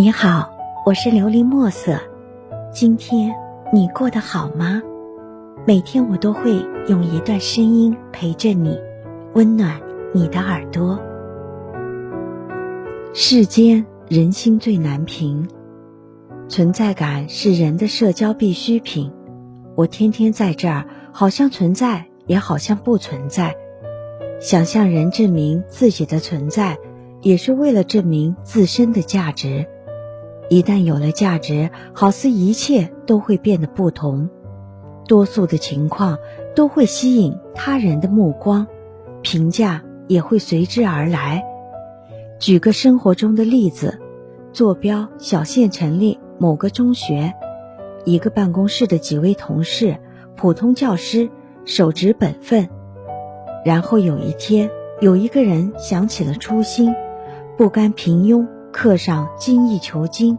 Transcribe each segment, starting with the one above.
你好，我是琉璃墨色。今天你过得好吗？每天我都会用一段声音陪着你，温暖你的耳朵。世间人心最难平，存在感是人的社交必需品。我天天在这儿，好像存在，也好像不存在。想向人证明自己的存在，也是为了证明自身的价值。一旦有了价值，好似一切都会变得不同。多数的情况都会吸引他人的目光，评价也会随之而来。举个生活中的例子：坐标小县城里某个中学，一个办公室的几位同事，普通教师，守职本分。然后有一天，有一个人想起了初心，不甘平庸。课上精益求精，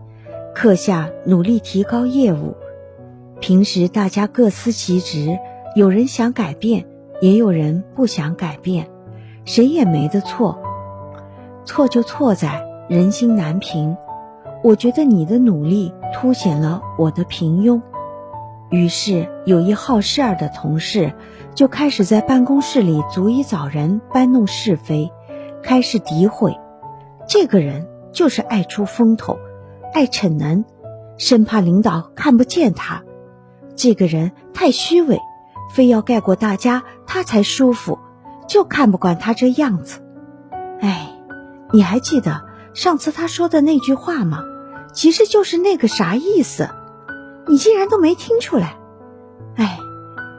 课下努力提高业务。平时大家各司其职，有人想改变，也有人不想改变，谁也没得错。错就错在人心难平。我觉得你的努力凸显了我的平庸。于是有一好事儿的同事就开始在办公室里逐一找人搬弄是非，开始诋毁这个人。就是爱出风头，爱逞能，生怕领导看不见他。这个人太虚伪，非要盖过大家他才舒服，就看不惯他这样子。哎，你还记得上次他说的那句话吗？其实就是那个啥意思？你竟然都没听出来？哎，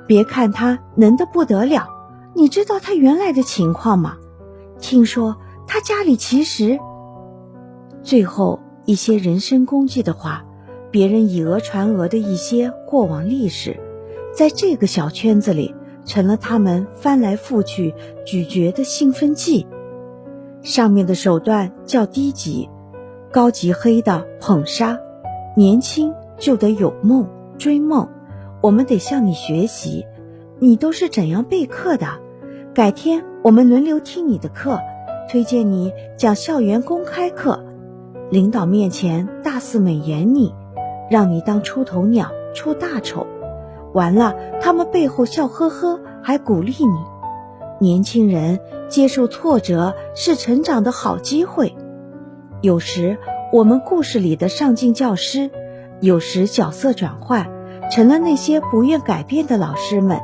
别看他能的不得了，你知道他原来的情况吗？听说他家里其实……最后一些人身攻击的话，别人以讹传讹的一些过往历史，在这个小圈子里成了他们翻来覆去咀嚼的兴奋剂。上面的手段叫低级，高级黑的捧杀。年轻就得有梦，追梦。我们得向你学习，你都是怎样备课的？改天我们轮流听你的课，推荐你讲校园公开课。领导面前大肆美言你，让你当出头鸟出大丑，完了他们背后笑呵呵，还鼓励你。年轻人接受挫折是成长的好机会。有时我们故事里的上进教师，有时角色转换成了那些不愿改变的老师们。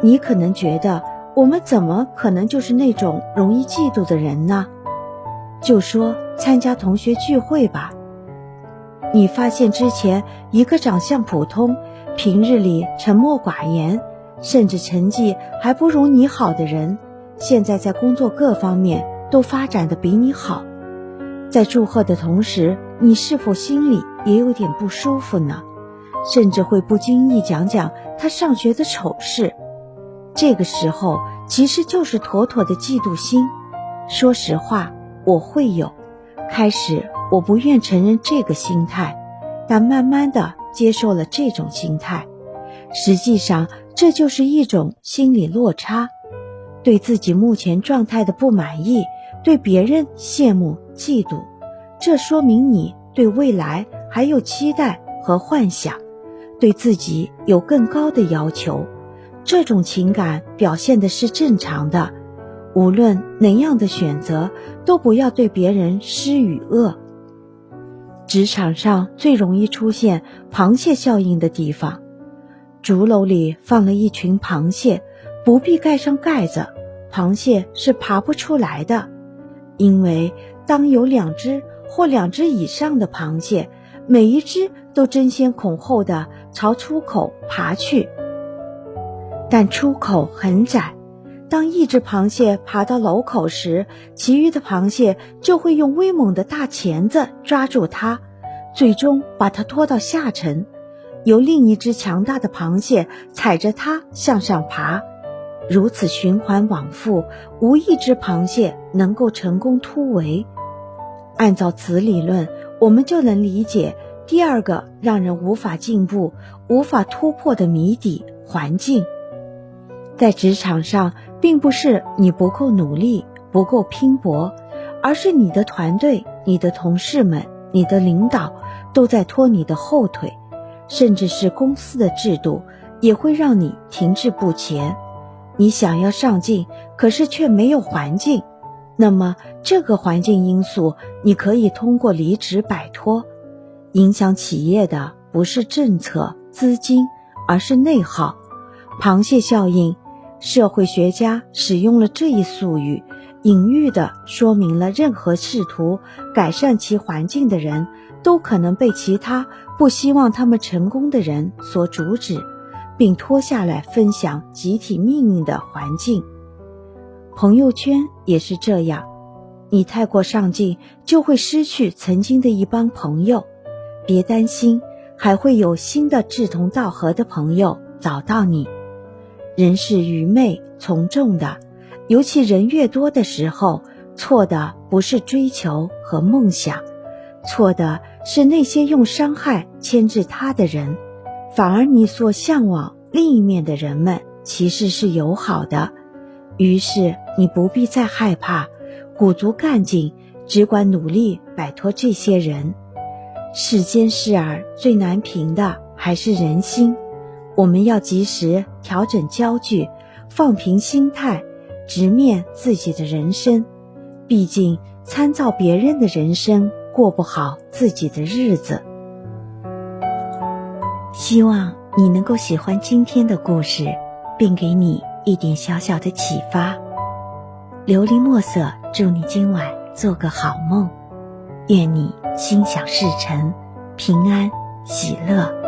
你可能觉得我们怎么可能就是那种容易嫉妒的人呢？就说参加同学聚会吧，你发现之前一个长相普通、平日里沉默寡言，甚至成绩还不如你好的人，现在在工作各方面都发展的比你好。在祝贺的同时，你是否心里也有点不舒服呢？甚至会不经意讲讲他上学的丑事。这个时候其实就是妥妥的嫉妒心。说实话。我会有，开始我不愿承认这个心态，但慢慢的接受了这种心态。实际上，这就是一种心理落差，对自己目前状态的不满意，对别人羡慕嫉妒。这说明你对未来还有期待和幻想，对自己有更高的要求。这种情感表现的是正常的。无论哪样的选择，都不要对别人施与恶。职场上最容易出现螃蟹效应的地方，竹篓里放了一群螃蟹，不必盖上盖子，螃蟹是爬不出来的。因为当有两只或两只以上的螃蟹，每一只都争先恐后的朝出口爬去，但出口很窄。当一只螃蟹爬到楼口时，其余的螃蟹就会用威猛的大钳子抓住它，最终把它拖到下沉，由另一只强大的螃蟹踩着它向上爬，如此循环往复，无一只螃蟹能够成功突围。按照此理论，我们就能理解第二个让人无法进步、无法突破的谜底——环境。在职场上，并不是你不够努力、不够拼搏，而是你的团队、你的同事们、你的领导都在拖你的后腿，甚至是公司的制度也会让你停滞不前。你想要上进，可是却没有环境，那么这个环境因素你可以通过离职摆脱。影响企业的不是政策、资金，而是内耗。螃蟹效应，社会学家使用了这一术语。隐喻的说明了，任何试图改善其环境的人，都可能被其他不希望他们成功的人所阻止，并拖下来分享集体命运的环境。朋友圈也是这样，你太过上进，就会失去曾经的一帮朋友。别担心，还会有新的志同道合的朋友找到你。人是愚昧从众的。尤其人越多的时候，错的不是追求和梦想，错的是那些用伤害牵制他的人，反而你所向往另一面的人们其实是友好的。于是你不必再害怕，鼓足干劲，只管努力摆脱这些人。世间事儿最难平的还是人心，我们要及时调整焦距，放平心态。直面自己的人生，毕竟参照别人的人生过不好自己的日子。希望你能够喜欢今天的故事，并给你一点小小的启发。琉璃墨色，祝你今晚做个好梦，愿你心想事成，平安喜乐。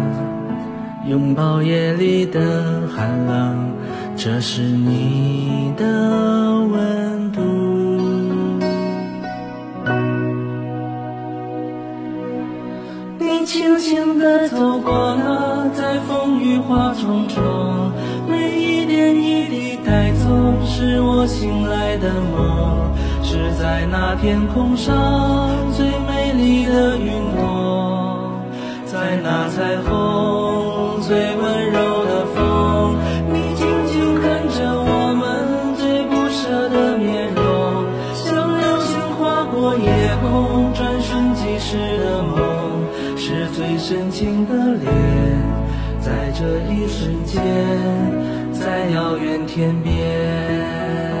拥抱夜里的寒冷，这是你的温度。你轻轻地走过了，在风雨花丛中，每一点一滴带走，是我醒来的梦，是在那天空上最美丽的云朵，在那彩虹。最温柔的风，你静静看着我们最不舍的面容，像流星划过夜空，转瞬即逝的梦，是最深情的脸，在这一瞬间，在遥远天边。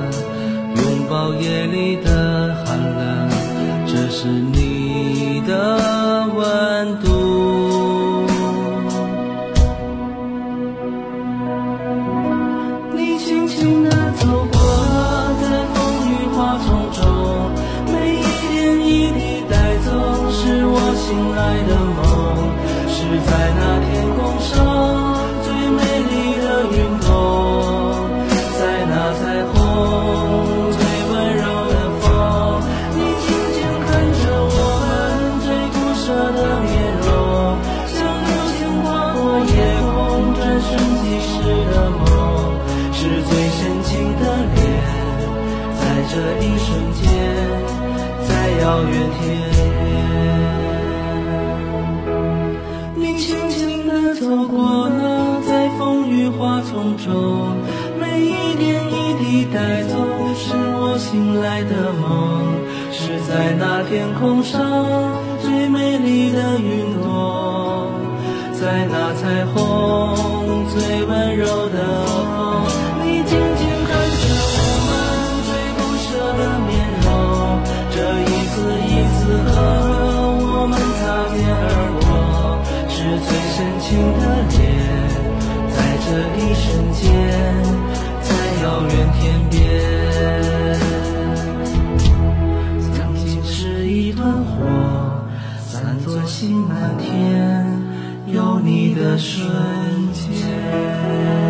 抱夜里的在这一瞬间，在遥远天边，你轻轻地走过了，在风雨花丛中，每一点一滴带走，是我醒来的梦，是在那天空上最美丽的一瞬间，在遥远天边，曾经是一团火，散作星满天，有你的瞬间。